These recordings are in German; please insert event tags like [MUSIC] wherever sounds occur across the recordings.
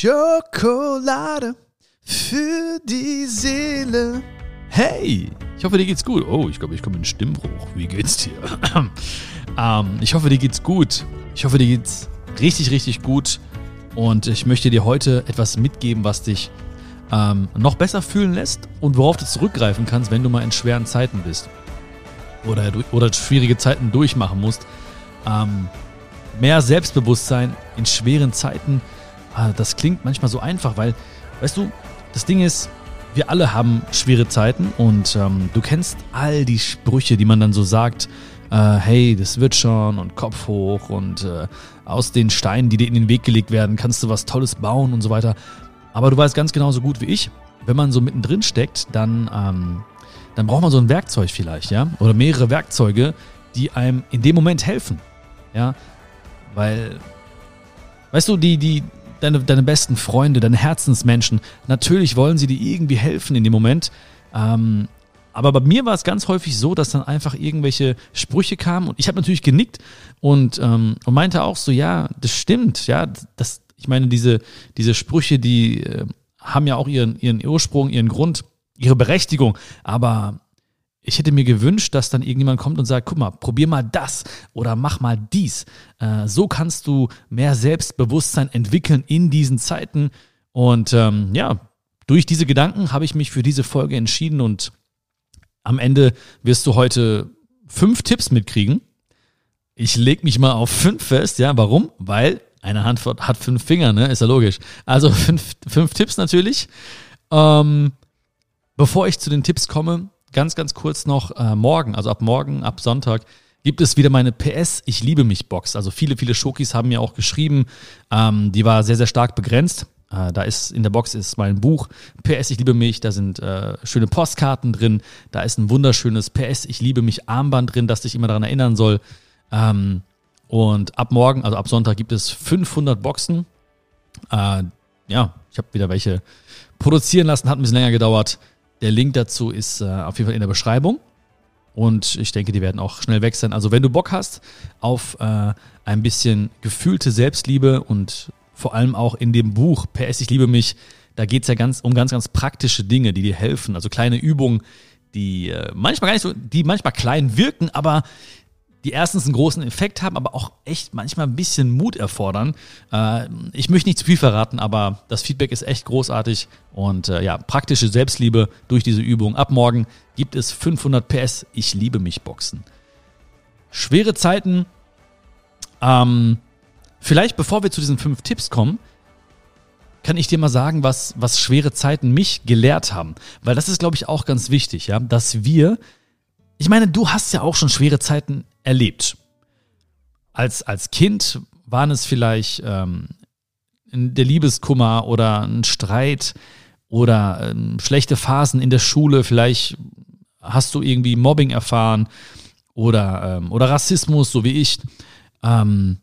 Schokolade für die Seele. Hey, ich hoffe, dir geht's gut. Oh, ich glaube, ich komme in Stimmbruch. Wie geht's dir? [CLEARS THROAT] ähm, ich hoffe, dir geht's gut. Ich hoffe, dir geht's richtig, richtig gut. Und ich möchte dir heute etwas mitgeben, was dich ähm, noch besser fühlen lässt und worauf du zurückgreifen kannst, wenn du mal in schweren Zeiten bist. Oder, oder schwierige Zeiten durchmachen musst. Ähm, mehr Selbstbewusstsein in schweren Zeiten, das klingt manchmal so einfach, weil, weißt du, das Ding ist, wir alle haben schwere Zeiten und ähm, du kennst all die Sprüche, die man dann so sagt, äh, hey, das wird schon und Kopf hoch und äh, aus den Steinen, die dir in den Weg gelegt werden, kannst du was Tolles bauen und so weiter. Aber du weißt ganz genauso gut wie ich, wenn man so mittendrin steckt, dann, ähm, dann braucht man so ein Werkzeug vielleicht, ja, oder mehrere Werkzeuge, die einem in dem Moment helfen, ja, weil, weißt du, die, die, deine, deine besten Freunde, deine Herzensmenschen, natürlich wollen sie dir irgendwie helfen in dem Moment. Ähm, aber bei mir war es ganz häufig so, dass dann einfach irgendwelche Sprüche kamen und ich habe natürlich genickt und, ähm, und meinte auch so, ja, das stimmt, ja, das, ich meine, diese, diese Sprüche, die äh, haben ja auch ihren, ihren Ursprung, ihren Grund, ihre Berechtigung, aber ich hätte mir gewünscht, dass dann irgendjemand kommt und sagt, guck mal, probier mal das oder mach mal dies. Äh, so kannst du mehr Selbstbewusstsein entwickeln in diesen Zeiten. Und ähm, ja, durch diese Gedanken habe ich mich für diese Folge entschieden und am Ende wirst du heute fünf Tipps mitkriegen. Ich lege mich mal auf fünf fest, ja, warum? Weil eine Hand hat fünf Finger, ne? Ist ja logisch. Also fünf, fünf Tipps natürlich. Ähm, bevor ich zu den Tipps komme, ganz, ganz kurz noch, äh, morgen, also ab morgen, ab Sonntag, gibt es wieder meine PS Ich liebe mich Box. Also viele, viele Schokis haben mir auch geschrieben. Ähm, die war sehr, sehr stark begrenzt. Äh, da ist in der Box ist mein Buch PS Ich liebe mich. Da sind äh, schöne Postkarten drin. Da ist ein wunderschönes PS Ich liebe mich Armband drin, das dich immer daran erinnern soll. Ähm, und ab morgen, also ab Sonntag, gibt es 500 Boxen. Äh, ja, ich habe wieder welche produzieren lassen, hat ein bisschen länger gedauert. Der Link dazu ist äh, auf jeden Fall in der Beschreibung. Und ich denke, die werden auch schnell weg sein. Also wenn du Bock hast auf äh, ein bisschen gefühlte Selbstliebe und vor allem auch in dem Buch PS, ich liebe mich, da geht es ja ganz um ganz, ganz praktische Dinge, die dir helfen. Also kleine Übungen, die äh, manchmal gar nicht so, die manchmal klein wirken, aber die erstens einen großen Effekt haben, aber auch echt manchmal ein bisschen Mut erfordern. Äh, ich möchte nicht zu viel verraten, aber das Feedback ist echt großartig und äh, ja, praktische Selbstliebe durch diese Übung. Ab morgen gibt es 500 PS Ich liebe mich Boxen. Schwere Zeiten. Ähm, vielleicht bevor wir zu diesen fünf Tipps kommen, kann ich dir mal sagen, was, was schwere Zeiten mich gelehrt haben. Weil das ist, glaube ich, auch ganz wichtig, ja, dass wir ich meine, du hast ja auch schon schwere Zeiten erlebt. Als, als Kind waren es vielleicht ähm, der Liebeskummer oder ein Streit oder ähm, schlechte Phasen in der Schule. Vielleicht hast du irgendwie Mobbing erfahren oder, ähm, oder Rassismus, so wie ich. Ähm,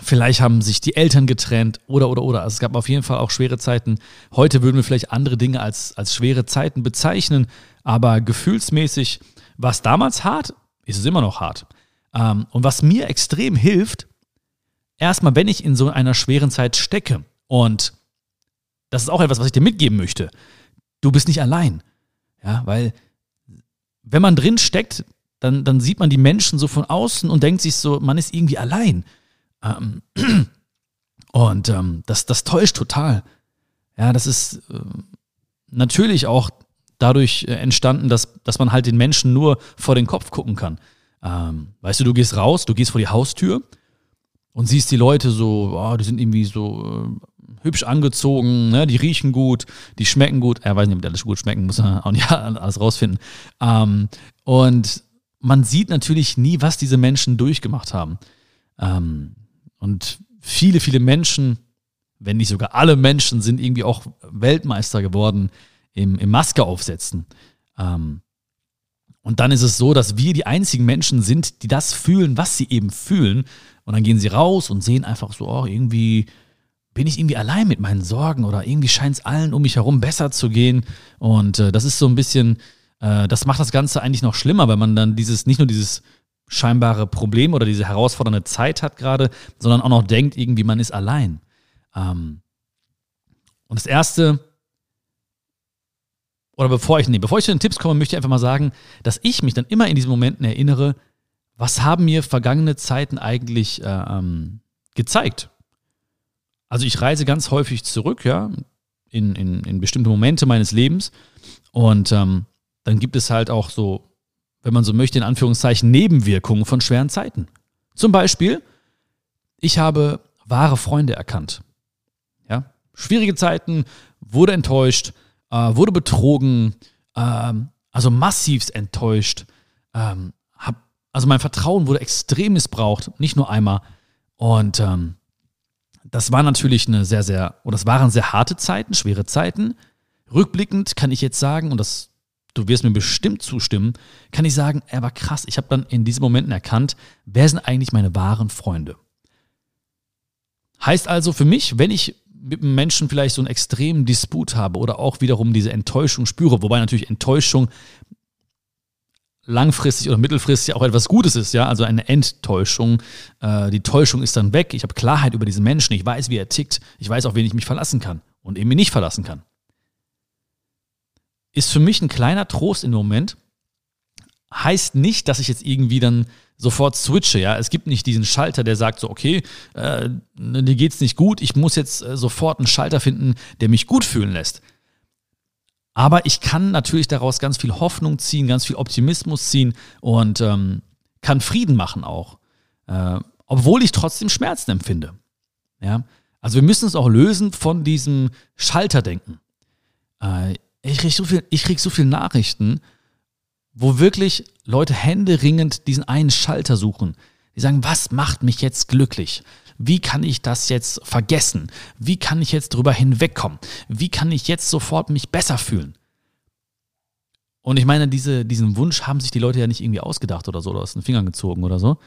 vielleicht haben sich die Eltern getrennt oder, oder, oder. Also es gab auf jeden Fall auch schwere Zeiten. Heute würden wir vielleicht andere Dinge als, als schwere Zeiten bezeichnen, aber gefühlsmäßig was damals hart, ist es immer noch hart. Ähm, und was mir extrem hilft, erstmal, wenn ich in so einer schweren Zeit stecke, und das ist auch etwas, was ich dir mitgeben möchte, du bist nicht allein. Ja, weil wenn man drin steckt, dann, dann sieht man die Menschen so von außen und denkt sich so, man ist irgendwie allein. Ähm, [CLEARS THROAT] und ähm, das, das täuscht total. Ja, das ist äh, natürlich auch dadurch äh, entstanden, dass, dass man halt den Menschen nur vor den Kopf gucken kann. Ähm, weißt du, du gehst raus, du gehst vor die Haustür und siehst die Leute so, oh, die sind irgendwie so äh, hübsch angezogen, ne? die riechen gut, die schmecken gut. Er äh, weiß nicht, ob die alles gut schmecken, muss er [LAUGHS] auch nicht alles rausfinden. Ähm, und man sieht natürlich nie, was diese Menschen durchgemacht haben. Ähm, und viele, viele Menschen, wenn nicht sogar alle Menschen, sind irgendwie auch Weltmeister geworden im, im Maske aufsetzen. Ähm, und dann ist es so, dass wir die einzigen Menschen sind, die das fühlen, was sie eben fühlen. Und dann gehen sie raus und sehen einfach so, oh, irgendwie bin ich irgendwie allein mit meinen Sorgen oder irgendwie scheint es allen um mich herum besser zu gehen. Und äh, das ist so ein bisschen, äh, das macht das Ganze eigentlich noch schlimmer, weil man dann dieses, nicht nur dieses scheinbare Problem oder diese herausfordernde Zeit hat gerade, sondern auch noch denkt, irgendwie man ist allein. Ähm, Und das erste, oder bevor ich, nee, bevor ich zu den Tipps komme, möchte ich einfach mal sagen, dass ich mich dann immer in diesen Momenten erinnere, was haben mir vergangene Zeiten eigentlich äh, ähm, gezeigt? Also ich reise ganz häufig zurück, ja, in, in, in bestimmte Momente meines Lebens. Und ähm, dann gibt es halt auch so, wenn man so möchte, in Anführungszeichen Nebenwirkungen von schweren Zeiten. Zum Beispiel, ich habe wahre Freunde erkannt. Ja, schwierige Zeiten, wurde enttäuscht, äh, wurde betrogen, äh, also massivst enttäuscht. Ähm, hab, also mein Vertrauen wurde extrem missbraucht, nicht nur einmal. Und ähm, das war natürlich eine sehr, sehr, oder das waren sehr harte Zeiten, schwere Zeiten. Rückblickend kann ich jetzt sagen, und das, du wirst mir bestimmt zustimmen, kann ich sagen, er war krass. Ich habe dann in diesen Momenten erkannt, wer sind eigentlich meine wahren Freunde. Heißt also für mich, wenn ich mit einem Menschen vielleicht so einen extremen Disput habe oder auch wiederum diese Enttäuschung spüre, wobei natürlich Enttäuschung langfristig oder mittelfristig auch etwas Gutes ist, ja, also eine Enttäuschung. Äh, die Täuschung ist dann weg. Ich habe Klarheit über diesen Menschen. Ich weiß, wie er tickt. Ich weiß, auf wen ich mich verlassen kann und eben nicht verlassen kann. Ist für mich ein kleiner Trost im Moment. Heißt nicht, dass ich jetzt irgendwie dann sofort switche, ja. Es gibt nicht diesen Schalter, der sagt so, okay, äh, dir geht's nicht gut, ich muss jetzt äh, sofort einen Schalter finden, der mich gut fühlen lässt. Aber ich kann natürlich daraus ganz viel Hoffnung ziehen, ganz viel Optimismus ziehen und ähm, kann Frieden machen auch. Äh, obwohl ich trotzdem Schmerzen empfinde. Ja? Also wir müssen uns auch lösen von diesem Schalterdenken. Äh, ich kriege so, viel, krieg so viele Nachrichten, wo wirklich Leute händeringend diesen einen Schalter suchen. Die sagen, was macht mich jetzt glücklich? Wie kann ich das jetzt vergessen? Wie kann ich jetzt drüber hinwegkommen? Wie kann ich jetzt sofort mich besser fühlen? Und ich meine, diese, diesen Wunsch haben sich die Leute ja nicht irgendwie ausgedacht oder so oder aus den Fingern gezogen oder so,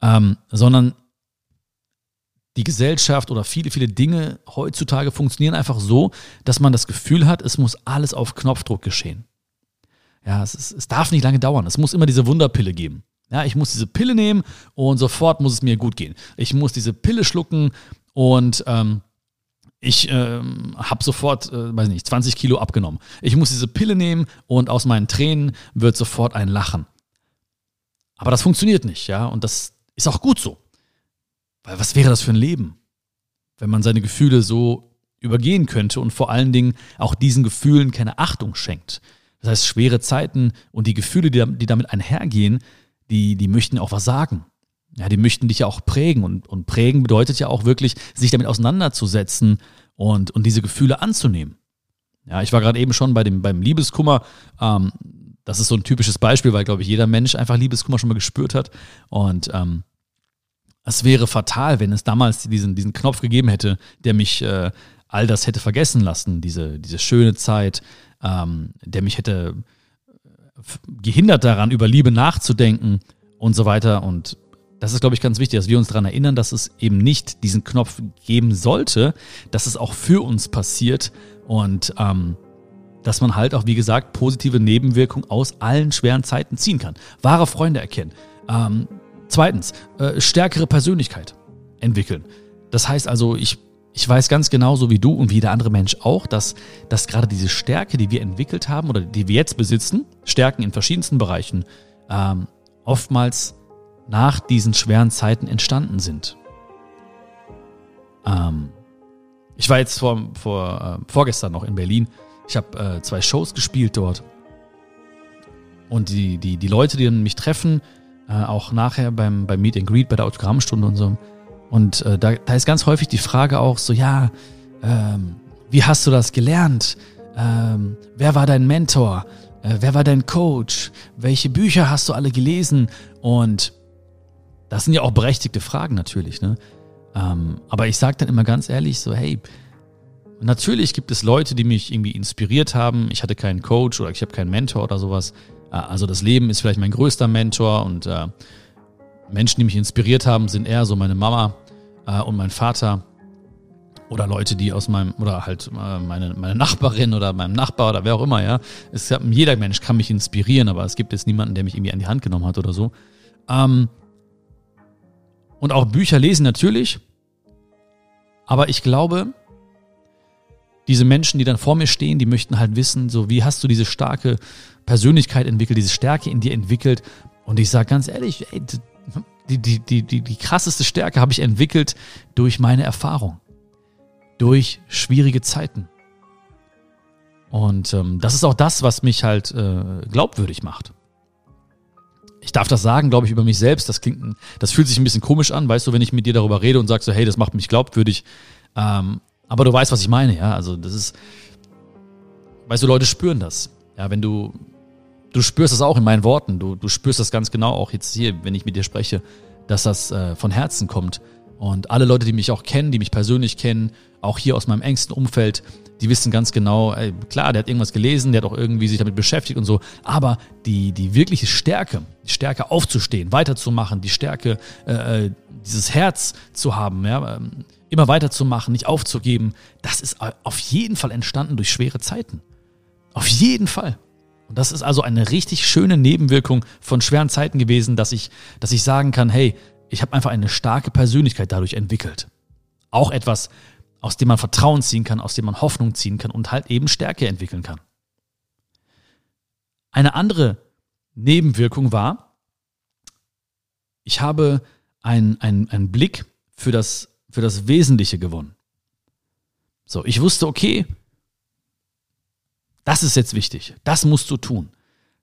ähm, sondern die Gesellschaft oder viele, viele Dinge heutzutage funktionieren einfach so, dass man das Gefühl hat, es muss alles auf Knopfdruck geschehen. Ja, es, ist, es darf nicht lange dauern. Es muss immer diese Wunderpille geben. Ja, ich muss diese Pille nehmen und sofort muss es mir gut gehen. Ich muss diese Pille schlucken und ähm, ich ähm, habe sofort, äh, weiß nicht, 20 Kilo abgenommen. Ich muss diese Pille nehmen und aus meinen Tränen wird sofort ein Lachen. Aber das funktioniert nicht, ja, und das ist auch gut so. Weil was wäre das für ein Leben, wenn man seine Gefühle so übergehen könnte und vor allen Dingen auch diesen Gefühlen keine Achtung schenkt? Das heißt, schwere Zeiten und die Gefühle, die, damit einhergehen, die, die möchten auch was sagen. Ja, die möchten dich ja auch prägen. Und, und prägen bedeutet ja auch wirklich, sich damit auseinanderzusetzen und, und diese Gefühle anzunehmen. Ja, ich war gerade eben schon bei dem, beim Liebeskummer. Ähm, das ist so ein typisches Beispiel, weil, glaube ich, jeder Mensch einfach Liebeskummer schon mal gespürt hat. Und ähm, es wäre fatal, wenn es damals diesen, diesen Knopf gegeben hätte, der mich äh, all das hätte vergessen lassen, diese, diese schöne Zeit, ähm, der mich hätte gehindert daran, über Liebe nachzudenken und so weiter. Und das ist, glaube ich, ganz wichtig, dass wir uns daran erinnern, dass es eben nicht diesen Knopf geben sollte, dass es auch für uns passiert und ähm, dass man halt auch, wie gesagt, positive Nebenwirkungen aus allen schweren Zeiten ziehen kann. Wahre Freunde erkennen. Ähm, zweitens, äh, stärkere Persönlichkeit entwickeln. Das heißt also, ich ich weiß ganz genauso wie du und wie jeder andere Mensch auch, dass, dass gerade diese Stärke, die wir entwickelt haben oder die wir jetzt besitzen, Stärken in verschiedensten Bereichen, ähm, oftmals nach diesen schweren Zeiten entstanden sind. Ähm, ich war jetzt vor, vor, äh, vorgestern noch in Berlin. Ich habe äh, zwei Shows gespielt dort. Und die, die, die Leute, die mich treffen, äh, auch nachher beim, beim Meet and Greet, bei der Autogrammstunde und so, und äh, da, da ist ganz häufig die Frage auch so, ja, ähm, wie hast du das gelernt? Ähm, wer war dein Mentor? Äh, wer war dein Coach? Welche Bücher hast du alle gelesen? Und das sind ja auch berechtigte Fragen natürlich, ne? Ähm, aber ich sage dann immer ganz ehrlich so, hey, natürlich gibt es Leute, die mich irgendwie inspiriert haben. Ich hatte keinen Coach oder ich habe keinen Mentor oder sowas. Äh, also das Leben ist vielleicht mein größter Mentor und äh, Menschen, die mich inspiriert haben, sind eher so meine Mama äh, und mein Vater oder Leute, die aus meinem, oder halt äh, meine, meine Nachbarin oder meinem Nachbar oder wer auch immer, ja. Es, jeder Mensch kann mich inspirieren, aber es gibt jetzt niemanden, der mich irgendwie an die Hand genommen hat oder so. Ähm, und auch Bücher lesen natürlich. Aber ich glaube, diese Menschen, die dann vor mir stehen, die möchten halt wissen, so wie hast du diese starke Persönlichkeit entwickelt, diese Stärke in dir entwickelt. Und ich sage ganz ehrlich, ey, die, die, die, die, die krasseste Stärke habe ich entwickelt durch meine Erfahrung, durch schwierige Zeiten. Und ähm, das ist auch das, was mich halt äh, glaubwürdig macht. Ich darf das sagen, glaube ich, über mich selbst. Das klingt, das fühlt sich ein bisschen komisch an, weißt du, wenn ich mit dir darüber rede und sagst so, hey, das macht mich glaubwürdig. Ähm, aber du weißt, was ich meine, ja. Also das ist, weißt du, Leute spüren das. Ja, wenn du, du spürst das auch in meinen Worten. Du, du spürst das ganz genau auch jetzt hier, wenn ich mit dir spreche, dass das äh, von Herzen kommt. Und alle Leute, die mich auch kennen, die mich persönlich kennen, auch hier aus meinem engsten Umfeld, die wissen ganz genau, ey, klar, der hat irgendwas gelesen, der hat auch irgendwie sich damit beschäftigt und so, aber die, die wirkliche Stärke, die Stärke aufzustehen, weiterzumachen, die Stärke, äh, äh dieses Herz zu haben, ja, ähm, immer weiterzumachen, nicht aufzugeben, das ist auf jeden Fall entstanden durch schwere Zeiten. Auf jeden Fall. Und das ist also eine richtig schöne Nebenwirkung von schweren Zeiten gewesen, dass ich, dass ich sagen kann, hey, ich habe einfach eine starke Persönlichkeit dadurch entwickelt. Auch etwas, aus dem man Vertrauen ziehen kann, aus dem man Hoffnung ziehen kann und halt eben Stärke entwickeln kann. Eine andere Nebenwirkung war, ich habe einen, einen, einen Blick für das, für das Wesentliche gewonnen. So, ich wusste, okay, das ist jetzt wichtig, das musst du tun.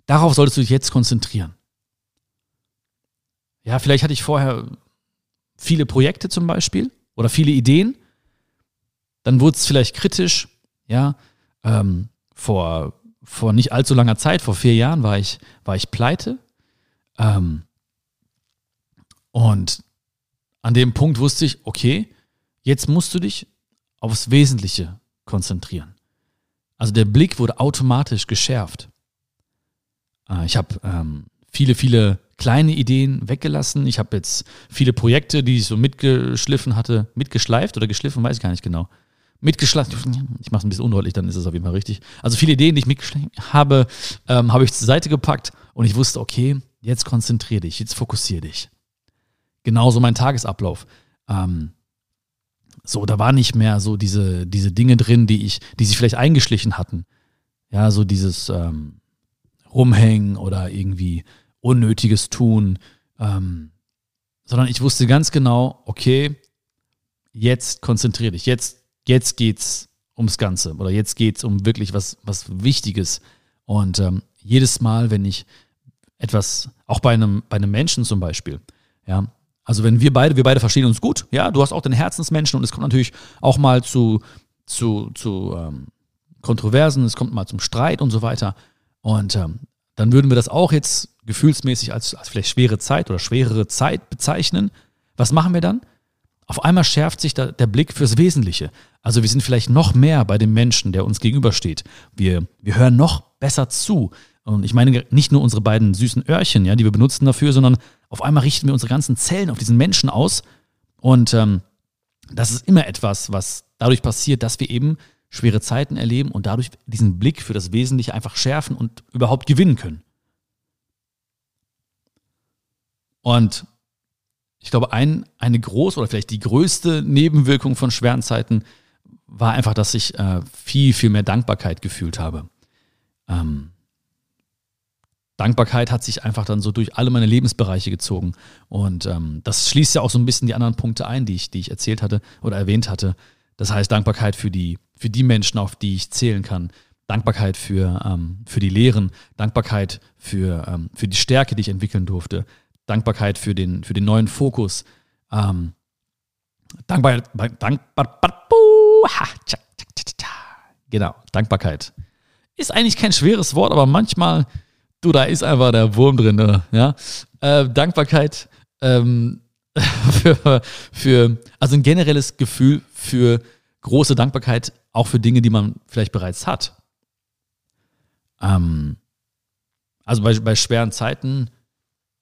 Darauf solltest du dich jetzt konzentrieren. Ja, vielleicht hatte ich vorher viele Projekte zum Beispiel oder viele Ideen. Dann wurde es vielleicht kritisch. Ja, ähm, vor, vor nicht allzu langer Zeit, vor vier Jahren, war ich, war ich pleite. Ähm, und an dem Punkt wusste ich, okay, jetzt musst du dich aufs Wesentliche konzentrieren. Also der Blick wurde automatisch geschärft. Äh, ich habe ähm, viele, viele kleine Ideen weggelassen. Ich habe jetzt viele Projekte, die ich so mitgeschliffen hatte, mitgeschleift oder geschliffen, weiß ich gar nicht genau. Mitgeschleift, ich mache es ein bisschen undeutlich, dann ist es auf jeden Fall richtig. Also viele Ideen, die ich mitgeschleift habe, ähm, habe ich zur Seite gepackt und ich wusste, okay, jetzt konzentriere dich, jetzt fokussiere dich. Genauso mein Tagesablauf. Ähm, so, da war nicht mehr so diese, diese Dinge drin, die ich, die sich vielleicht eingeschlichen hatten. Ja, so dieses ähm, Rumhängen oder irgendwie Unnötiges tun, ähm, sondern ich wusste ganz genau, okay, jetzt konzentriere dich, jetzt, jetzt geht's ums Ganze oder jetzt geht's um wirklich was, was Wichtiges. Und ähm, jedes Mal, wenn ich etwas, auch bei einem, bei einem Menschen zum Beispiel, ja, also wenn wir beide, wir beide verstehen uns gut, ja, du hast auch den Herzensmenschen und es kommt natürlich auch mal zu, zu, zu ähm, Kontroversen, es kommt mal zum Streit und so weiter. Und ähm, dann würden wir das auch jetzt gefühlsmäßig als, als vielleicht schwere Zeit oder schwerere Zeit bezeichnen. Was machen wir dann? Auf einmal schärft sich da der Blick fürs Wesentliche. Also wir sind vielleicht noch mehr bei dem Menschen, der uns gegenübersteht. Wir, wir hören noch besser zu. Und ich meine nicht nur unsere beiden süßen Öhrchen, ja, die wir benutzen dafür, sondern auf einmal richten wir unsere ganzen Zellen auf diesen Menschen aus. Und ähm, das ist immer etwas, was dadurch passiert, dass wir eben schwere Zeiten erleben und dadurch diesen Blick für das Wesentliche einfach schärfen und überhaupt gewinnen können. Und ich glaube, ein, eine große oder vielleicht die größte Nebenwirkung von schweren Zeiten war einfach, dass ich äh, viel, viel mehr Dankbarkeit gefühlt habe. Ähm, Dankbarkeit hat sich einfach dann so durch alle meine Lebensbereiche gezogen. Und ähm, das schließt ja auch so ein bisschen die anderen Punkte ein, die ich, die ich erzählt hatte oder erwähnt hatte. Das heißt Dankbarkeit für die, für die Menschen, auf die ich zählen kann. Dankbarkeit für, ähm, für die Lehren, Dankbarkeit für, ähm, für die Stärke, die ich entwickeln durfte, Dankbarkeit für den, für den neuen Fokus, ähm, Dankbarkeit, Dankbar, genau, Dankbarkeit. Ist eigentlich kein schweres Wort, aber manchmal, du, da ist einfach der Wurm drin, ne? ja. Äh, Dankbarkeit ähm, [LAUGHS] für, für, also ein generelles Gefühl für große Dankbarkeit auch für Dinge, die man vielleicht bereits hat. Ähm, also bei, bei schweren Zeiten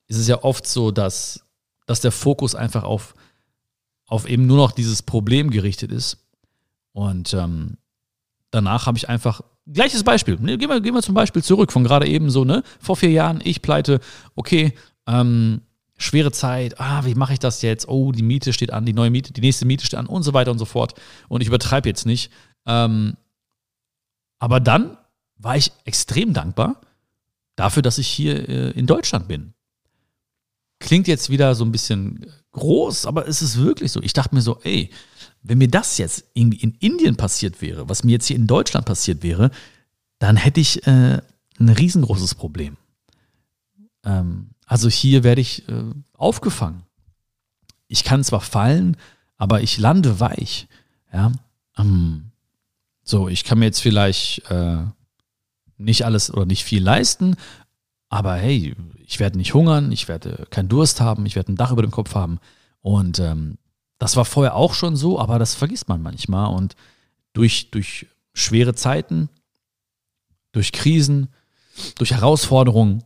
ist es ja oft so, dass, dass der Fokus einfach auf, auf eben nur noch dieses Problem gerichtet ist. Und ähm, danach habe ich einfach, gleiches Beispiel, ne, gehen, wir, gehen wir zum Beispiel zurück von gerade eben so, ne? Vor vier Jahren, ich pleite, okay, ähm, schwere Zeit, ah, wie mache ich das jetzt? Oh, die Miete steht an, die neue Miete, die nächste Miete steht an und so weiter und so fort. Und ich übertreibe jetzt nicht. Ähm, Aber dann war ich extrem dankbar dafür, dass ich hier äh, in Deutschland bin. Klingt jetzt wieder so ein bisschen groß, aber es ist wirklich so. Ich dachte mir so, ey, wenn mir das jetzt irgendwie in Indien passiert wäre, was mir jetzt hier in Deutschland passiert wäre, dann hätte ich äh, ein riesengroßes Problem. Ähm, also hier werde ich äh, aufgefangen. Ich kann zwar fallen, aber ich lande weich. Ja. Ähm, so, ich kann mir jetzt vielleicht äh, nicht alles oder nicht viel leisten, aber hey, ich werde nicht hungern, ich werde keinen Durst haben, ich werde ein Dach über dem Kopf haben. Und ähm, das war vorher auch schon so, aber das vergisst man manchmal. Und durch, durch schwere Zeiten, durch Krisen, durch Herausforderungen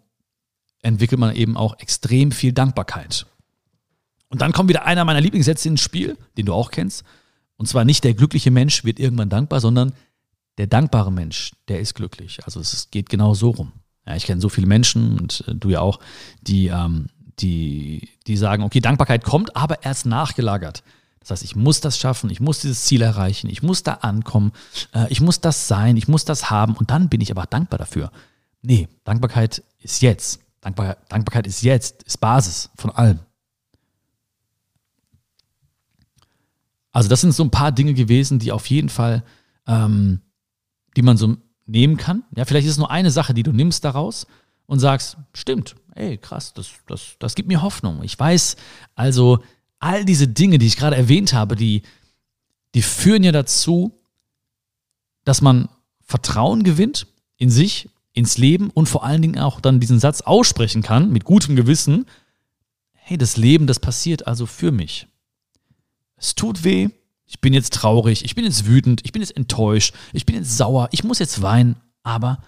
entwickelt man eben auch extrem viel Dankbarkeit. Und dann kommt wieder einer meiner Lieblingssätze ins Spiel, den du auch kennst. Und zwar nicht der glückliche Mensch wird irgendwann dankbar, sondern der dankbare Mensch, der ist glücklich. Also es geht genau so rum. Ja, ich kenne so viele Menschen und äh, du ja auch, die, ähm, die, die sagen, okay, Dankbarkeit kommt, aber erst nachgelagert. Das heißt, ich muss das schaffen, ich muss dieses Ziel erreichen, ich muss da ankommen, äh, ich muss das sein, ich muss das haben und dann bin ich aber dankbar dafür. Nee, Dankbarkeit ist jetzt. Dankbar, Dankbarkeit ist jetzt, ist Basis von allem. Also das sind so ein paar Dinge gewesen, die auf jeden Fall ähm, die man so nehmen kann. Ja, vielleicht ist es nur eine Sache, die du nimmst daraus und sagst, stimmt, ey, krass, das, das, das gibt mir Hoffnung. Ich weiß also, all diese Dinge, die ich gerade erwähnt habe, die, die führen ja dazu, dass man Vertrauen gewinnt in sich, ins Leben und vor allen Dingen auch dann diesen Satz aussprechen kann mit gutem Gewissen, hey, das Leben, das passiert also für mich. Es tut weh, ich bin jetzt traurig, ich bin jetzt wütend, ich bin jetzt enttäuscht, ich bin jetzt sauer, ich muss jetzt weinen, aber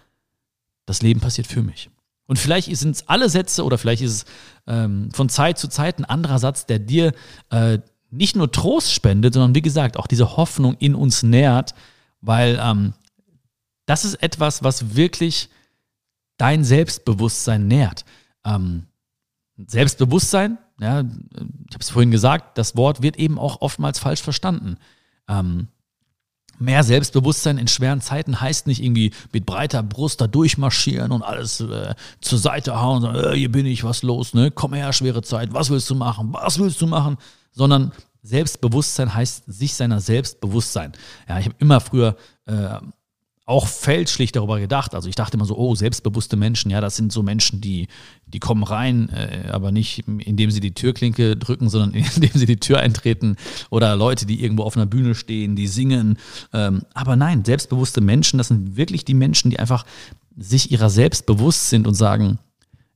das Leben passiert für mich. Und vielleicht sind es alle Sätze oder vielleicht ist es ähm, von Zeit zu Zeit ein anderer Satz, der dir äh, nicht nur Trost spendet, sondern wie gesagt auch diese Hoffnung in uns nährt, weil ähm, das ist etwas, was wirklich dein Selbstbewusstsein nährt. Ähm, Selbstbewusstsein ja, ich habe es vorhin gesagt, das Wort wird eben auch oftmals falsch verstanden. Ähm, mehr Selbstbewusstsein in schweren Zeiten heißt nicht irgendwie mit breiter Brust da durchmarschieren und alles äh, zur Seite hauen, sagen, äh, hier bin ich, was los, ne? Komm her, schwere Zeit, was willst du machen, was willst du machen? Sondern Selbstbewusstsein heißt sich seiner Selbstbewusstsein. Ja, ich habe immer früher äh, auch fälschlich darüber gedacht. Also ich dachte immer so, oh, selbstbewusste Menschen, ja, das sind so Menschen, die, die kommen rein, äh, aber nicht indem sie die Türklinke drücken, sondern [LAUGHS] indem sie die Tür eintreten oder Leute, die irgendwo auf einer Bühne stehen, die singen. Ähm, aber nein, selbstbewusste Menschen, das sind wirklich die Menschen, die einfach sich ihrer selbst bewusst sind und sagen,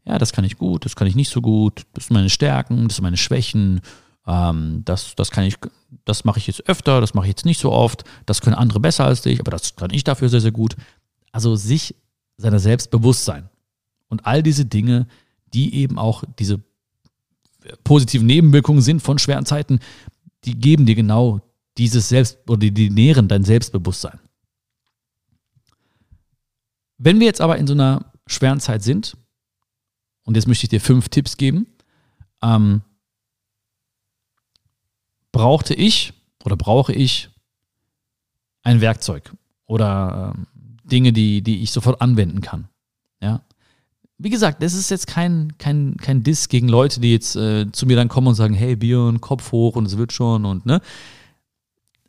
ja, das kann ich gut, das kann ich nicht so gut, das sind meine Stärken, das sind meine Schwächen ähm, das, das kann ich, das mache ich jetzt öfter, das mache ich jetzt nicht so oft, das können andere besser als ich, aber das kann ich dafür sehr, sehr gut. Also sich seiner selbst bewusst sein. Und all diese Dinge, die eben auch diese positiven Nebenwirkungen sind von schweren Zeiten, die geben dir genau dieses Selbst oder die, die nähren dein Selbstbewusstsein. Wenn wir jetzt aber in so einer schweren Zeit sind, und jetzt möchte ich dir fünf Tipps geben, ähm, brauchte ich oder brauche ich ein Werkzeug oder äh, Dinge, die, die ich sofort anwenden kann. Ja. Wie gesagt, das ist jetzt kein, kein, kein Diss gegen Leute, die jetzt äh, zu mir dann kommen und sagen, hey Björn, Kopf hoch und es wird schon und ne.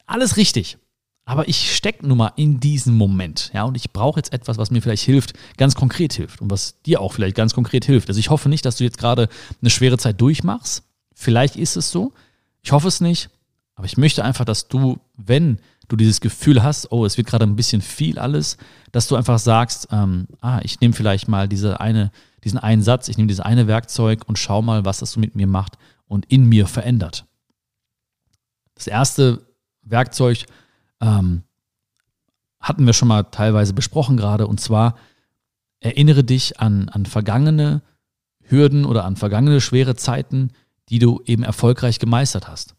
Alles richtig. Aber ich stecke nun mal in diesem Moment, ja, und ich brauche jetzt etwas, was mir vielleicht hilft, ganz konkret hilft und was dir auch vielleicht ganz konkret hilft. Also ich hoffe nicht, dass du jetzt gerade eine schwere Zeit durchmachst. Vielleicht ist es so. Ich hoffe es nicht, aber ich möchte einfach, dass du, wenn du dieses Gefühl hast, oh, es wird gerade ein bisschen viel alles, dass du einfach sagst, ähm, ah, ich nehme vielleicht mal diese eine, diesen einen Satz, ich nehme dieses eine Werkzeug und schau mal, was das so mit mir macht und in mir verändert. Das erste Werkzeug ähm, hatten wir schon mal teilweise besprochen gerade, und zwar erinnere dich an, an vergangene Hürden oder an vergangene schwere Zeiten, die du eben erfolgreich gemeistert hast.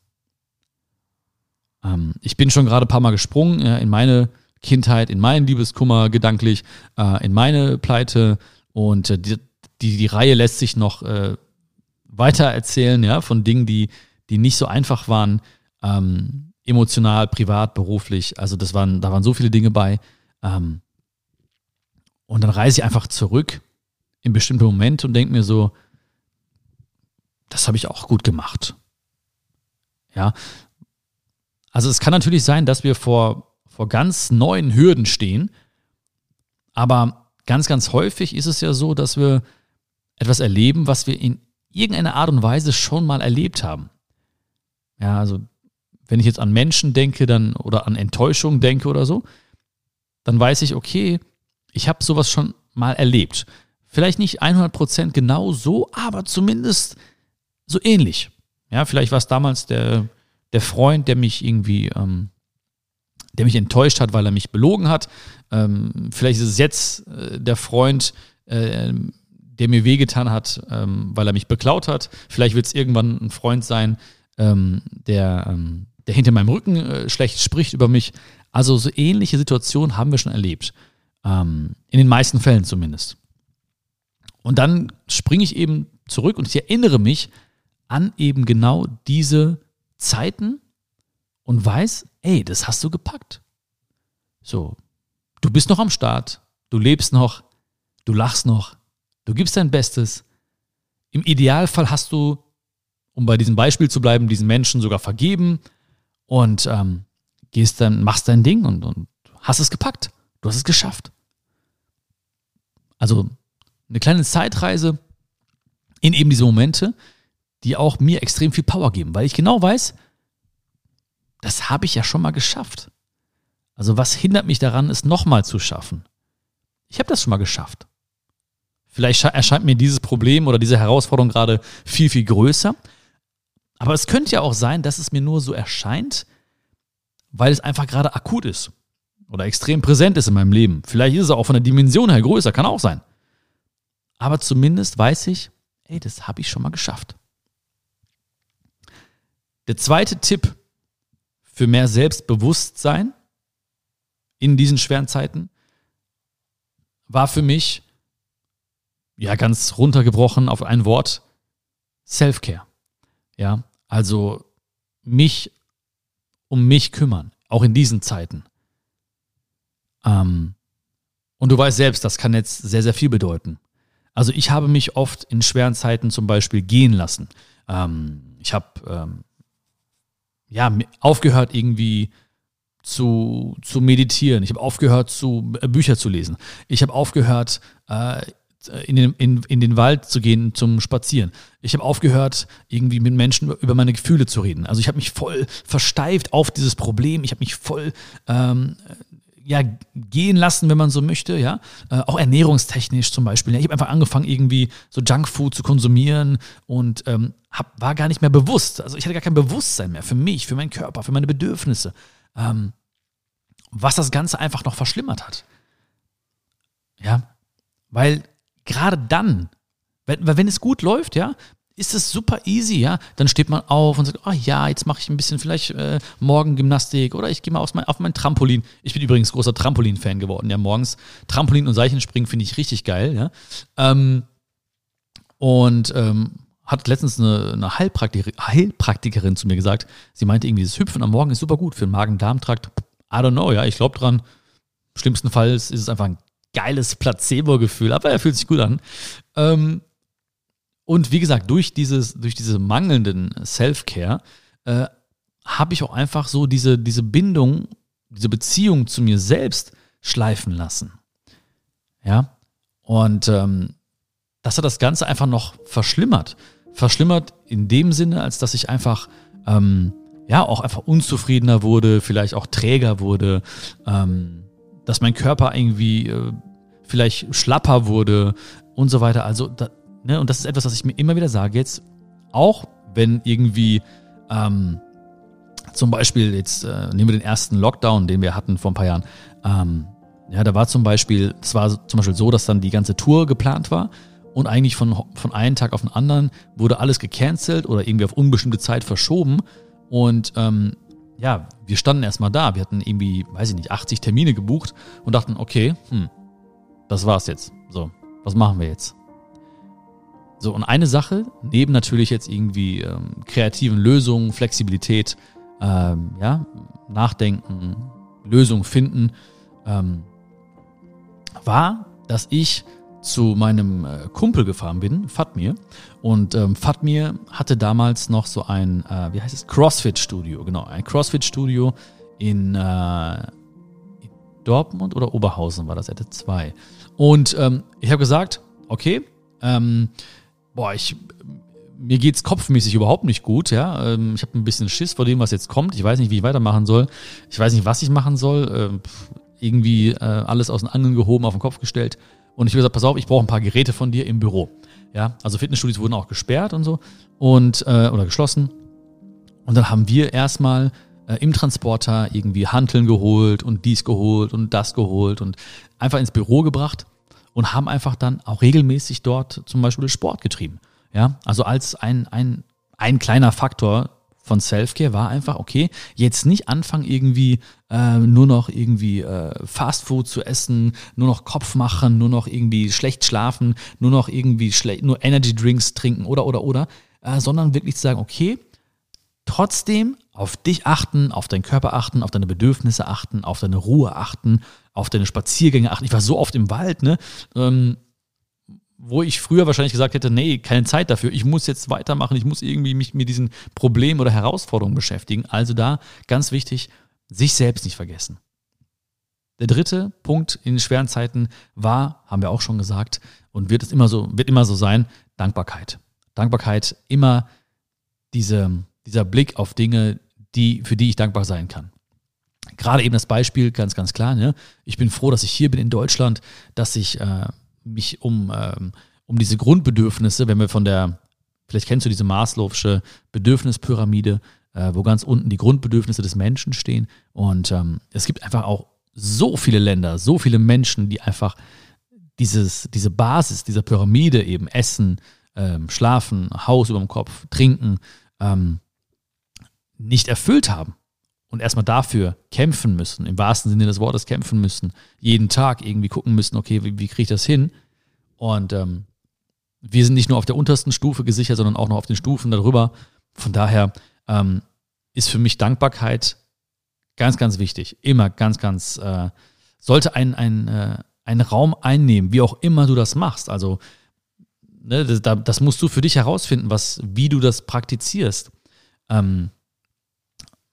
Ähm, ich bin schon gerade ein paar Mal gesprungen ja, in meine Kindheit, in meinen Liebeskummer gedanklich, äh, in meine Pleite und äh, die, die, die, Reihe lässt sich noch äh, weiter erzählen, ja, von Dingen, die, die nicht so einfach waren, ähm, emotional, privat, beruflich. Also das waren, da waren so viele Dinge bei. Ähm, Und dann reise ich einfach zurück in bestimmte Momente und denke mir so, das habe ich auch gut gemacht. Ja. Also es kann natürlich sein, dass wir vor, vor ganz neuen Hürden stehen, aber ganz, ganz häufig ist es ja so, dass wir etwas erleben, was wir in irgendeiner Art und Weise schon mal erlebt haben. Ja, also wenn ich jetzt an Menschen denke, dann oder an Enttäuschung denke oder so, dann weiß ich, okay, ich habe sowas schon mal erlebt. Vielleicht nicht 100% genau so, aber zumindest so ähnlich. Ja, vielleicht war es damals der, der Freund, der mich irgendwie, ähm, der mich enttäuscht hat, weil er mich belogen hat. Ähm, vielleicht ist es jetzt äh, der Freund, äh, der mir wehgetan hat, ähm, weil er mich beklaut hat. Vielleicht wird es irgendwann ein Freund sein, ähm, der, ähm, der hinter meinem Rücken äh, schlecht spricht über mich. Also so ähnliche Situationen haben wir schon erlebt. Ähm, in den meisten Fällen zumindest. Und dann springe ich eben zurück und ich erinnere mich an eben genau diese Zeiten und weiß, ey, das hast du gepackt. So, du bist noch am Start, du lebst noch, du lachst noch, du gibst dein Bestes. Im Idealfall hast du, um bei diesem Beispiel zu bleiben, diesen Menschen sogar vergeben und ähm, gehst dann, machst dein Ding und, und hast es gepackt. Du hast es geschafft. Also eine kleine Zeitreise in eben diese Momente, die auch mir extrem viel Power geben, weil ich genau weiß, das habe ich ja schon mal geschafft. Also was hindert mich daran, es nochmal zu schaffen? Ich habe das schon mal geschafft. Vielleicht erscheint mir dieses Problem oder diese Herausforderung gerade viel, viel größer. Aber es könnte ja auch sein, dass es mir nur so erscheint, weil es einfach gerade akut ist oder extrem präsent ist in meinem Leben. Vielleicht ist es auch von der Dimension her größer, kann auch sein. Aber zumindest weiß ich, ey, das habe ich schon mal geschafft. Der zweite Tipp für mehr Selbstbewusstsein in diesen schweren Zeiten war für mich, ja, ganz runtergebrochen auf ein Wort, Self-Care. Ja, also mich um mich kümmern, auch in diesen Zeiten. Ähm, und du weißt selbst, das kann jetzt sehr, sehr viel bedeuten. Also ich habe mich oft in schweren Zeiten zum Beispiel gehen lassen. Ähm, ich habe ähm, ja, aufgehört irgendwie zu, zu meditieren. Ich habe aufgehört, zu, äh, Bücher zu lesen. Ich habe aufgehört, äh, in, den, in, in den Wald zu gehen zum Spazieren. Ich habe aufgehört, irgendwie mit Menschen über meine Gefühle zu reden. Also ich habe mich voll versteift auf dieses Problem. Ich habe mich voll ähm, ja, gehen lassen, wenn man so möchte, ja. Äh, auch ernährungstechnisch zum Beispiel. Ja. Ich habe einfach angefangen, irgendwie so Junkfood zu konsumieren und ähm, hab, war gar nicht mehr bewusst. Also ich hatte gar kein Bewusstsein mehr für mich, für meinen Körper, für meine Bedürfnisse. Ähm, was das Ganze einfach noch verschlimmert hat. Ja, weil gerade dann, wenn, wenn es gut läuft, ja, ist es super easy, ja. Dann steht man auf und sagt, oh ja, jetzt mache ich ein bisschen vielleicht äh, morgen Gymnastik oder ich gehe mal auf mein, auf mein Trampolin. Ich bin übrigens großer Trampolin-Fan geworden, ja, morgens. Trampolin und Seichenspringen finde ich richtig geil, ja. Ähm, und ähm, hat letztens eine, eine Heilpraktiker, Heilpraktikerin zu mir gesagt, sie meinte irgendwie, das Hüpfen am Morgen ist super gut für den Magen-Darm-Trakt. I don't know, ja, ich glaube dran. Schlimmsten Fall ist es einfach ein geiles Placebo-Gefühl, aber er fühlt sich gut an. Ähm, und wie gesagt, durch dieses, durch diese mangelnden Self-Care äh, habe ich auch einfach so diese, diese Bindung, diese Beziehung zu mir selbst schleifen lassen. Ja. Und ähm, das hat das Ganze einfach noch verschlimmert. Verschlimmert in dem Sinne, als dass ich einfach ähm, ja auch einfach unzufriedener wurde, vielleicht auch träger wurde, ähm, dass mein Körper irgendwie äh, vielleicht schlapper wurde und so weiter. Also da, Ne? Und das ist etwas, was ich mir immer wieder sage jetzt, auch wenn irgendwie ähm, zum Beispiel jetzt äh, nehmen wir den ersten Lockdown, den wir hatten vor ein paar Jahren. Ähm, ja, da war zum Beispiel, es war zum Beispiel so, dass dann die ganze Tour geplant war und eigentlich von, von einem Tag auf den anderen wurde alles gecancelt oder irgendwie auf unbestimmte Zeit verschoben. Und ähm, ja, wir standen erstmal da. Wir hatten irgendwie, weiß ich nicht, 80 Termine gebucht und dachten, okay, hm, das war's jetzt. So, was machen wir jetzt? So, und eine Sache, neben natürlich jetzt irgendwie ähm, kreativen Lösungen, Flexibilität, ähm, ja, Nachdenken, Lösungen finden, ähm, war dass ich zu meinem äh, Kumpel gefahren bin, Fatmir. Und ähm, Fatmir hatte damals noch so ein, äh, wie heißt es, CrossFit-Studio, genau, ein CrossFit-Studio in, äh, in Dortmund oder Oberhausen war das, hatte zwei. Und ähm, ich habe gesagt, okay, ähm, boah, ich, mir geht's kopfmäßig überhaupt nicht gut, ja. Ähm, ich habe ein bisschen Schiss vor dem, was jetzt kommt. Ich weiß nicht, wie ich weitermachen soll. Ich weiß nicht, was ich machen soll. Ähm, irgendwie äh, alles aus den Angeln gehoben, auf den Kopf gestellt. Und ich habe gesagt, pass auf, ich brauche ein paar Geräte von dir im Büro. Ja, also Fitnessstudios wurden auch gesperrt und so und äh, oder geschlossen. Und dann haben wir erstmal äh, im Transporter irgendwie Hanteln geholt und dies geholt und das geholt und einfach ins Büro gebracht und haben einfach dann auch regelmäßig dort zum Beispiel Sport getrieben. Ja, also als ein, ein, ein kleiner Faktor von Selfcare war einfach, okay, jetzt nicht anfangen irgendwie äh, nur noch irgendwie äh, Fastfood zu essen, nur noch Kopf machen, nur noch irgendwie schlecht schlafen, nur noch irgendwie schlecht, nur Energy Drinks trinken oder oder oder, äh, sondern wirklich zu sagen, okay, trotzdem auf dich achten, auf deinen Körper achten, auf deine Bedürfnisse achten, auf deine Ruhe achten, auf deine Spaziergänge achten. Ich war so oft im Wald, ne? Ähm, wo ich früher wahrscheinlich gesagt hätte, nee, keine Zeit dafür, ich muss jetzt weitermachen, ich muss irgendwie mich mit diesen Problemen oder Herausforderungen beschäftigen. Also da ganz wichtig, sich selbst nicht vergessen. Der dritte Punkt in schweren Zeiten war, haben wir auch schon gesagt, und wird es immer so, wird immer so sein, Dankbarkeit. Dankbarkeit, immer diese, dieser Blick auf Dinge, die, für die ich dankbar sein kann. Gerade eben das Beispiel, ganz, ganz klar, ne? ich bin froh, dass ich hier bin in Deutschland, dass ich äh, mich um, ähm, um diese Grundbedürfnisse, wenn wir von der, vielleicht kennst du diese Maslow'sche Bedürfnispyramide, äh, wo ganz unten die Grundbedürfnisse des Menschen stehen. Und ähm, es gibt einfach auch so viele Länder, so viele Menschen, die einfach dieses, diese Basis dieser Pyramide eben essen, ähm, schlafen, Haus über dem Kopf, trinken, ähm, nicht erfüllt haben und erstmal dafür kämpfen müssen, im wahrsten Sinne des Wortes kämpfen müssen, jeden Tag irgendwie gucken müssen, okay, wie, wie kriege ich das hin? Und ähm, wir sind nicht nur auf der untersten Stufe gesichert, sondern auch noch auf den Stufen darüber. Von daher ähm, ist für mich Dankbarkeit ganz, ganz wichtig. Immer ganz, ganz, äh, sollte ein, ein, äh, einen Raum einnehmen, wie auch immer du das machst. Also, ne, das, das musst du für dich herausfinden, was, wie du das praktizierst. Ähm,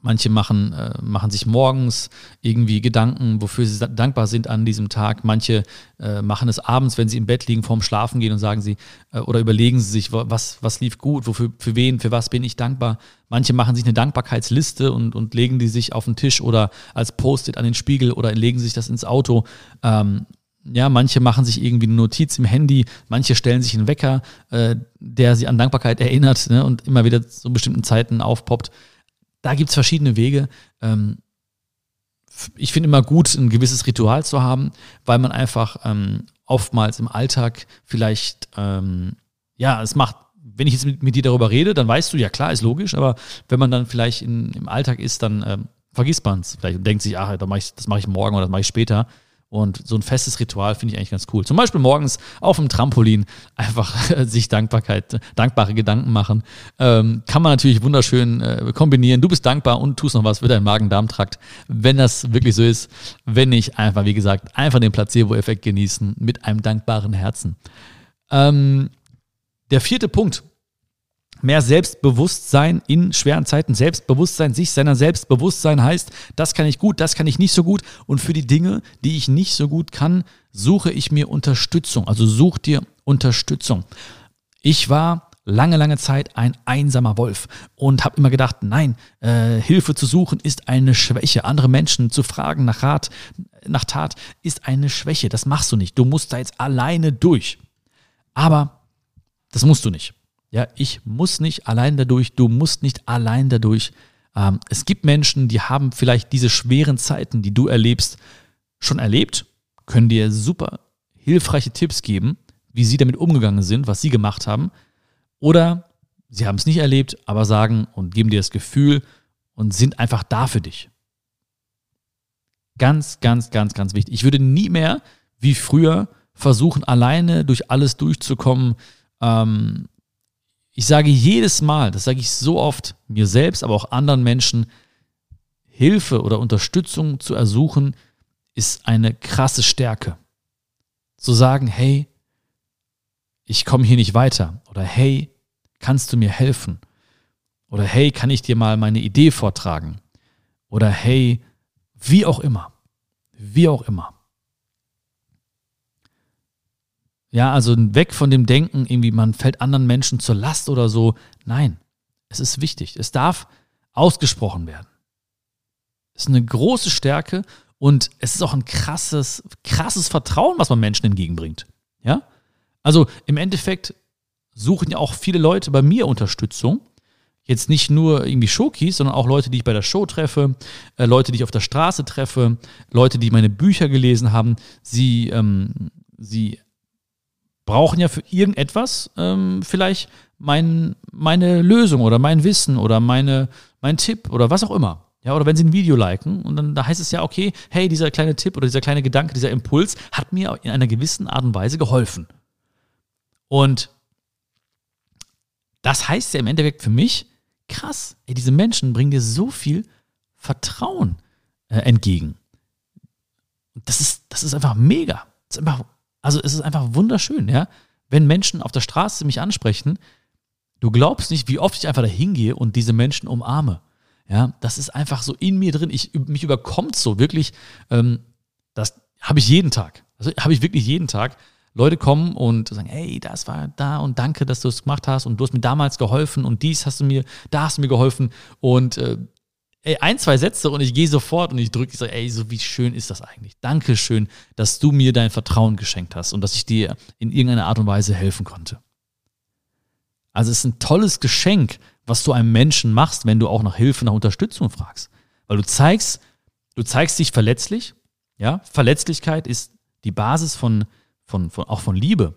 Manche machen, äh, machen sich morgens irgendwie Gedanken, wofür sie dankbar sind an diesem Tag. Manche äh, machen es abends, wenn sie im Bett liegen, vorm Schlafen gehen und sagen sie äh, oder überlegen sie sich, was, was lief gut, wofür, für wen, für was bin ich dankbar. Manche machen sich eine Dankbarkeitsliste und, und legen die sich auf den Tisch oder als Post-it an den Spiegel oder legen sich das ins Auto. Ähm, ja, manche machen sich irgendwie eine Notiz im Handy, manche stellen sich einen Wecker, äh, der sie an Dankbarkeit erinnert ne, und immer wieder zu bestimmten Zeiten aufpoppt da gibt es verschiedene Wege. Ähm, ich finde immer gut, ein gewisses Ritual zu haben, weil man einfach ähm, oftmals im Alltag vielleicht, ähm, ja, es macht, wenn ich jetzt mit, mit, dir darüber rede, dann weißt du, ja klar, ist logisch, aber wenn man dann vielleicht in, im Alltag ist, dann ähm, vergisst man es vielleicht und denkt sich, ach, mach ich, das mache ich morgen oder das mache ich später. Und so ein festes Ritual finde ich eigentlich ganz cool. Zum Beispiel morgens auf dem Trampolin einfach [LAUGHS] sich Dankbarkeit, dankbare Gedanken machen. Ähm, kann man natürlich wunderschön äh, kombinieren. Du bist dankbar und tust noch was für deinen Magen-Darm-Trakt. Wenn das wirklich so ist, wenn nicht, einfach, wie gesagt, einfach den Placebo-Effekt genießen mit einem dankbaren Herzen. Ähm, der vierte Punkt, mehr Selbstbewusstsein in schweren Zeiten. Selbstbewusstsein, sich seiner Selbstbewusstsein heißt, das kann ich gut, das kann ich nicht so gut. Und für die Dinge, die ich nicht so gut kann, suche ich mir Unterstützung. Also such dir Unterstützung. Ich war lange, lange Zeit ein einsamer Wolf und habe immer gedacht, nein, äh, Hilfe zu suchen ist eine Schwäche. Andere Menschen zu fragen nach Rat, nach Tat ist eine Schwäche. Das machst du nicht. Du musst da jetzt alleine durch. Aber das musst du nicht. Ja, ich muss nicht allein dadurch, du musst nicht allein dadurch. Ähm, es gibt Menschen, die haben vielleicht diese schweren Zeiten, die du erlebst, schon erlebt, können dir super hilfreiche Tipps geben, wie sie damit umgegangen sind, was sie gemacht haben. Oder sie haben es nicht erlebt, aber sagen und geben dir das Gefühl und sind einfach da für dich. Ganz, ganz, ganz, ganz wichtig. Ich würde nie mehr wie früher versuchen, alleine durch alles durchzukommen. Ähm, ich sage jedes Mal, das sage ich so oft, mir selbst, aber auch anderen Menschen, Hilfe oder Unterstützung zu ersuchen, ist eine krasse Stärke. zu sagen, hey, ich komme hier nicht weiter oder hey, kannst du mir helfen? Oder hey, kann ich dir mal meine Idee vortragen? Oder hey, wie auch immer. Wie auch immer. Ja, also weg von dem Denken, irgendwie man fällt anderen Menschen zur Last oder so. Nein, es ist wichtig. Es darf ausgesprochen werden. Es ist eine große Stärke und es ist auch ein krasses, krasses Vertrauen, was man Menschen entgegenbringt. Ja? Also im Endeffekt suchen ja auch viele Leute bei mir Unterstützung. Jetzt nicht nur irgendwie Showkeys, sondern auch Leute, die ich bei der Show treffe, äh, Leute, die ich auf der Straße treffe, Leute, die meine Bücher gelesen haben. Sie, ähm, sie brauchen ja für irgendetwas ähm, vielleicht mein, meine Lösung oder mein Wissen oder meine, mein Tipp oder was auch immer. Ja, oder wenn sie ein Video liken und dann da heißt es ja, okay, hey, dieser kleine Tipp oder dieser kleine Gedanke, dieser Impuls hat mir in einer gewissen Art und Weise geholfen. Und das heißt ja im Endeffekt für mich, krass, ey, diese Menschen bringen dir so viel Vertrauen äh, entgegen. Das ist, das ist einfach mega. Das ist einfach, also es ist einfach wunderschön, ja. Wenn Menschen auf der Straße mich ansprechen, du glaubst nicht, wie oft ich einfach da hingehe und diese Menschen umarme. Ja, das ist einfach so in mir drin. Ich, mich überkommt so wirklich. Ähm, das habe ich jeden Tag. Also habe ich wirklich jeden Tag. Leute kommen und sagen, hey, das war da und danke, dass du es gemacht hast und du hast mir damals geholfen und dies hast du mir, da hast du mir geholfen und äh, ey, ein, zwei Sätze und ich gehe sofort und ich drücke, ich sage, ey, so wie schön ist das eigentlich. Dankeschön, dass du mir dein Vertrauen geschenkt hast und dass ich dir in irgendeiner Art und Weise helfen konnte. Also es ist ein tolles Geschenk, was du einem Menschen machst, wenn du auch nach Hilfe, nach Unterstützung fragst. Weil du zeigst, du zeigst dich verletzlich. Ja, Verletzlichkeit ist die Basis von, von, von auch von Liebe.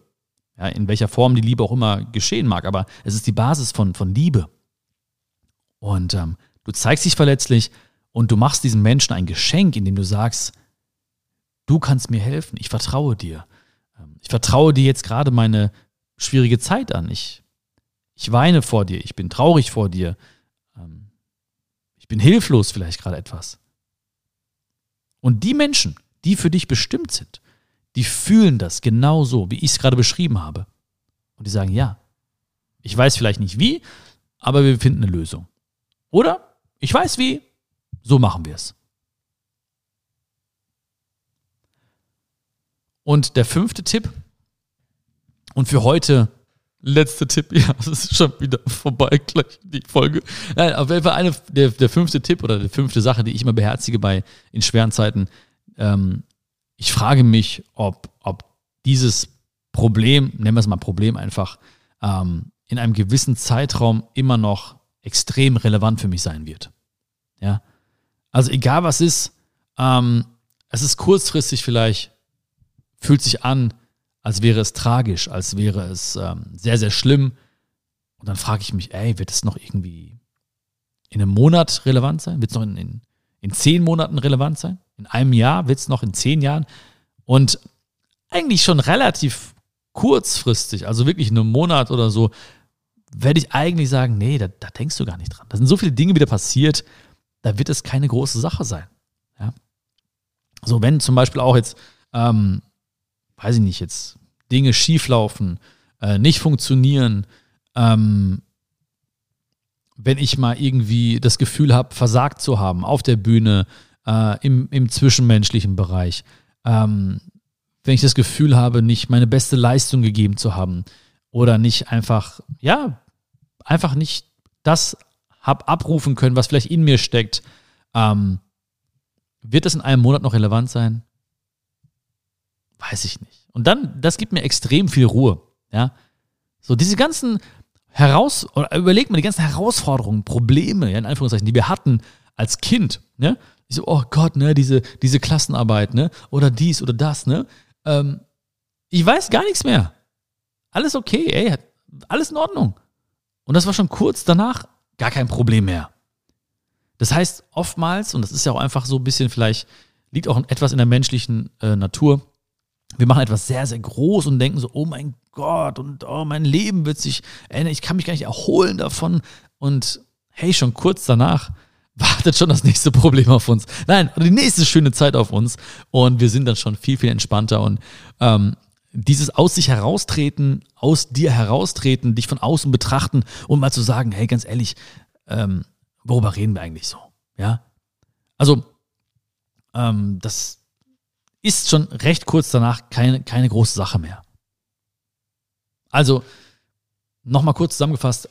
Ja, in welcher Form die Liebe auch immer geschehen mag, aber es ist die Basis von, von Liebe. Und ähm, du zeigst dich verletzlich und du machst diesem Menschen ein Geschenk, indem du sagst, du kannst mir helfen, ich vertraue dir. Ähm, ich vertraue dir jetzt gerade meine schwierige Zeit an. Ich ich weine vor dir, ich bin traurig vor dir, ähm, ich bin hilflos vielleicht gerade etwas. Und die Menschen, die für dich bestimmt sind, die fühlen das genauso, wie ich es gerade beschrieben habe. Und die sagen, ja, ich weiß vielleicht nicht wie, aber wir finden eine Lösung. Oder ich weiß wie, so machen wir es. Und der fünfte Tipp, und für heute Letzter Tipp, [LAUGHS] ja, es ist schon wieder vorbei, gleich die Folge. Nein, auf jeden Fall eine, der, der fünfte Tipp oder die fünfte Sache, die ich immer beherzige bei in schweren Zeiten. Ähm, ich frage mich, ob, ob dieses Problem, nennen wir es mal Problem einfach, ähm, in einem gewissen Zeitraum immer noch extrem relevant für mich sein wird. Ja. Also egal was ist, ähm, es ist kurzfristig vielleicht, fühlt sich an, als wäre es tragisch, als wäre es ähm, sehr, sehr schlimm. Und dann frage ich mich, ey, wird es noch irgendwie in einem Monat relevant sein? Wird es noch in, in, in zehn Monaten relevant sein? In einem Jahr? Wird es noch in zehn Jahren? Und eigentlich schon relativ kurzfristig, also wirklich in einem Monat oder so, werde ich eigentlich sagen, nee, da, da, denkst du gar nicht dran. Da sind so viele Dinge wieder passiert, da wird es keine große Sache sein. Ja? So, wenn zum Beispiel auch jetzt ähm, weiß ich nicht, jetzt Dinge schieflaufen, äh, nicht funktionieren, ähm, wenn ich mal irgendwie das Gefühl habe, versagt zu haben auf der Bühne, äh, im, im zwischenmenschlichen Bereich, ähm, wenn ich das Gefühl habe, nicht meine beste Leistung gegeben zu haben oder nicht einfach, ja, einfach nicht das habe abrufen können, was vielleicht in mir steckt, ähm, wird das in einem Monat noch relevant sein? Weiß ich nicht. Und dann, das gibt mir extrem viel Ruhe. Ja. So, diese ganzen Heraus, oder überlegt mal die ganzen Herausforderungen, Probleme, ja, in Anführungszeichen, die wir hatten als Kind, ne? Ich so, oh Gott, ne, diese, diese Klassenarbeit, ne? Oder dies oder das, ne? Ähm, ich weiß gar nichts mehr. Alles okay, ey, alles in Ordnung. Und das war schon kurz danach gar kein Problem mehr. Das heißt, oftmals, und das ist ja auch einfach so ein bisschen vielleicht, liegt auch etwas in der menschlichen äh, Natur, wir machen etwas sehr, sehr groß und denken so, oh mein Gott, und oh, mein Leben wird sich ändern, ich kann mich gar nicht erholen davon. Und hey, schon kurz danach [LAUGHS] wartet schon das nächste Problem auf uns. Nein, die nächste schöne Zeit auf uns. Und wir sind dann schon viel, viel entspannter. Und ähm, dieses aus sich heraustreten, aus dir heraustreten, dich von außen betrachten und mal zu sagen, hey, ganz ehrlich, ähm, worüber reden wir eigentlich so? Ja, also ähm, das ist schon recht kurz danach keine, keine große Sache mehr. Also nochmal kurz zusammengefasst.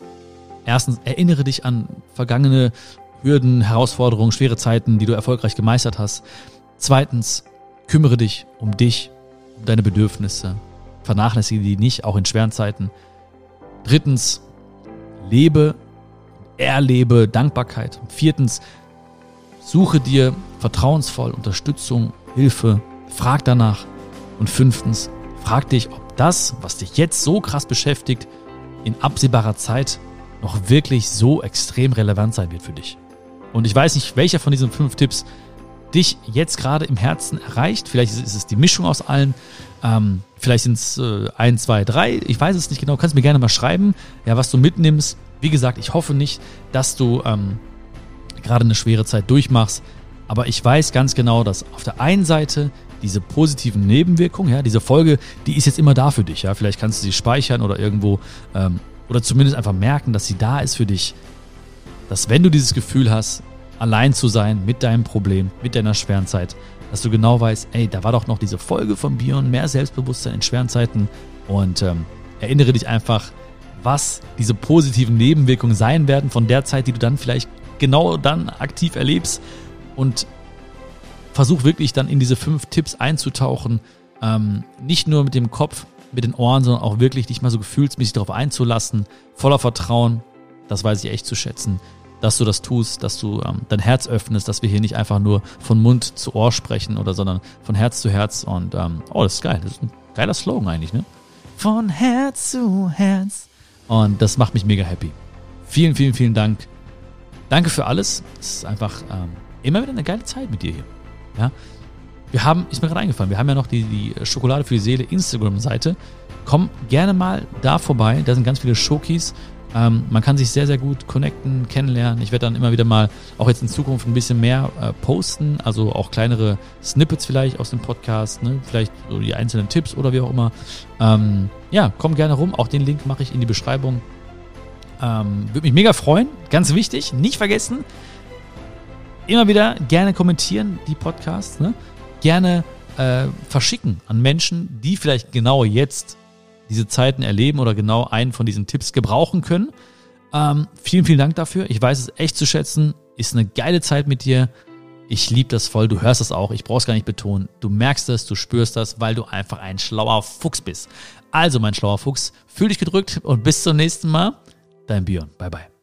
Erstens, erinnere dich an vergangene Hürden, Herausforderungen, schwere Zeiten, die du erfolgreich gemeistert hast. Zweitens, kümmere dich um dich, deine Bedürfnisse. Vernachlässige die nicht, auch in schweren Zeiten. Drittens, lebe, erlebe Dankbarkeit. Viertens, suche dir vertrauensvoll Unterstützung, Hilfe, frag danach. Und fünftens, frag dich, ob das, was dich jetzt so krass beschäftigt, in absehbarer Zeit noch wirklich so extrem relevant sein wird für dich. Und ich weiß nicht, welcher von diesen fünf Tipps dich jetzt gerade im Herzen erreicht. Vielleicht ist es die Mischung aus allen. Ähm, vielleicht sind es äh, ein, zwei, drei. Ich weiß es nicht genau. Kannst mir gerne mal schreiben, ja, was du mitnimmst. Wie gesagt, ich hoffe nicht, dass du ähm, gerade eine schwere Zeit durchmachst. Aber ich weiß ganz genau, dass auf der einen Seite diese positiven Nebenwirkungen, ja, diese Folge, die ist jetzt immer da für dich. Ja, vielleicht kannst du sie speichern oder irgendwo ähm, oder zumindest einfach merken, dass sie da ist für dich. Dass wenn du dieses Gefühl hast, allein zu sein mit deinem Problem, mit deiner schweren Zeit, dass du genau weißt, ey, da war doch noch diese Folge von Bion, mehr Selbstbewusstsein in schweren Zeiten. Und ähm, erinnere dich einfach, was diese positiven Nebenwirkungen sein werden von der Zeit, die du dann vielleicht genau dann aktiv erlebst. Und versuch wirklich dann in diese fünf Tipps einzutauchen, ähm, nicht nur mit dem Kopf, mit den Ohren, sondern auch wirklich dich mal so gefühlsmäßig darauf einzulassen, voller Vertrauen, das weiß ich echt zu schätzen, dass du das tust, dass du ähm, dein Herz öffnest, dass wir hier nicht einfach nur von Mund zu Ohr sprechen oder sondern von Herz zu Herz und ähm, oh, das ist geil, das ist ein geiler Slogan eigentlich, ne? Von Herz zu Herz. Und das macht mich mega happy. Vielen, vielen, vielen Dank. Danke für alles. Es ist einfach ähm, immer wieder eine geile Zeit mit dir hier. Ja? Wir haben, ist mir gerade eingefallen, wir haben ja noch die, die Schokolade für die Seele Instagram-Seite. Komm gerne mal da vorbei. Da sind ganz viele Schokis. Ähm, man kann sich sehr, sehr gut connecten, kennenlernen. Ich werde dann immer wieder mal auch jetzt in Zukunft ein bisschen mehr äh, posten, also auch kleinere Snippets vielleicht aus dem Podcast, ne? vielleicht so die einzelnen Tipps oder wie auch immer. Ähm, ja, komm gerne rum. Auch den Link mache ich in die Beschreibung. Ähm, Würde mich mega freuen. Ganz wichtig, nicht vergessen. Immer wieder gerne kommentieren, die Podcasts. Ne? gerne äh, verschicken an Menschen, die vielleicht genau jetzt diese Zeiten erleben oder genau einen von diesen Tipps gebrauchen können. Ähm, vielen, vielen Dank dafür. Ich weiß es echt zu schätzen. Ist eine geile Zeit mit dir. Ich liebe das voll. Du hörst das auch. Ich brauche es gar nicht betonen. Du merkst es, du spürst das, weil du einfach ein schlauer Fuchs bist. Also, mein schlauer Fuchs, fühl dich gedrückt und bis zum nächsten Mal. Dein Björn. Bye, bye.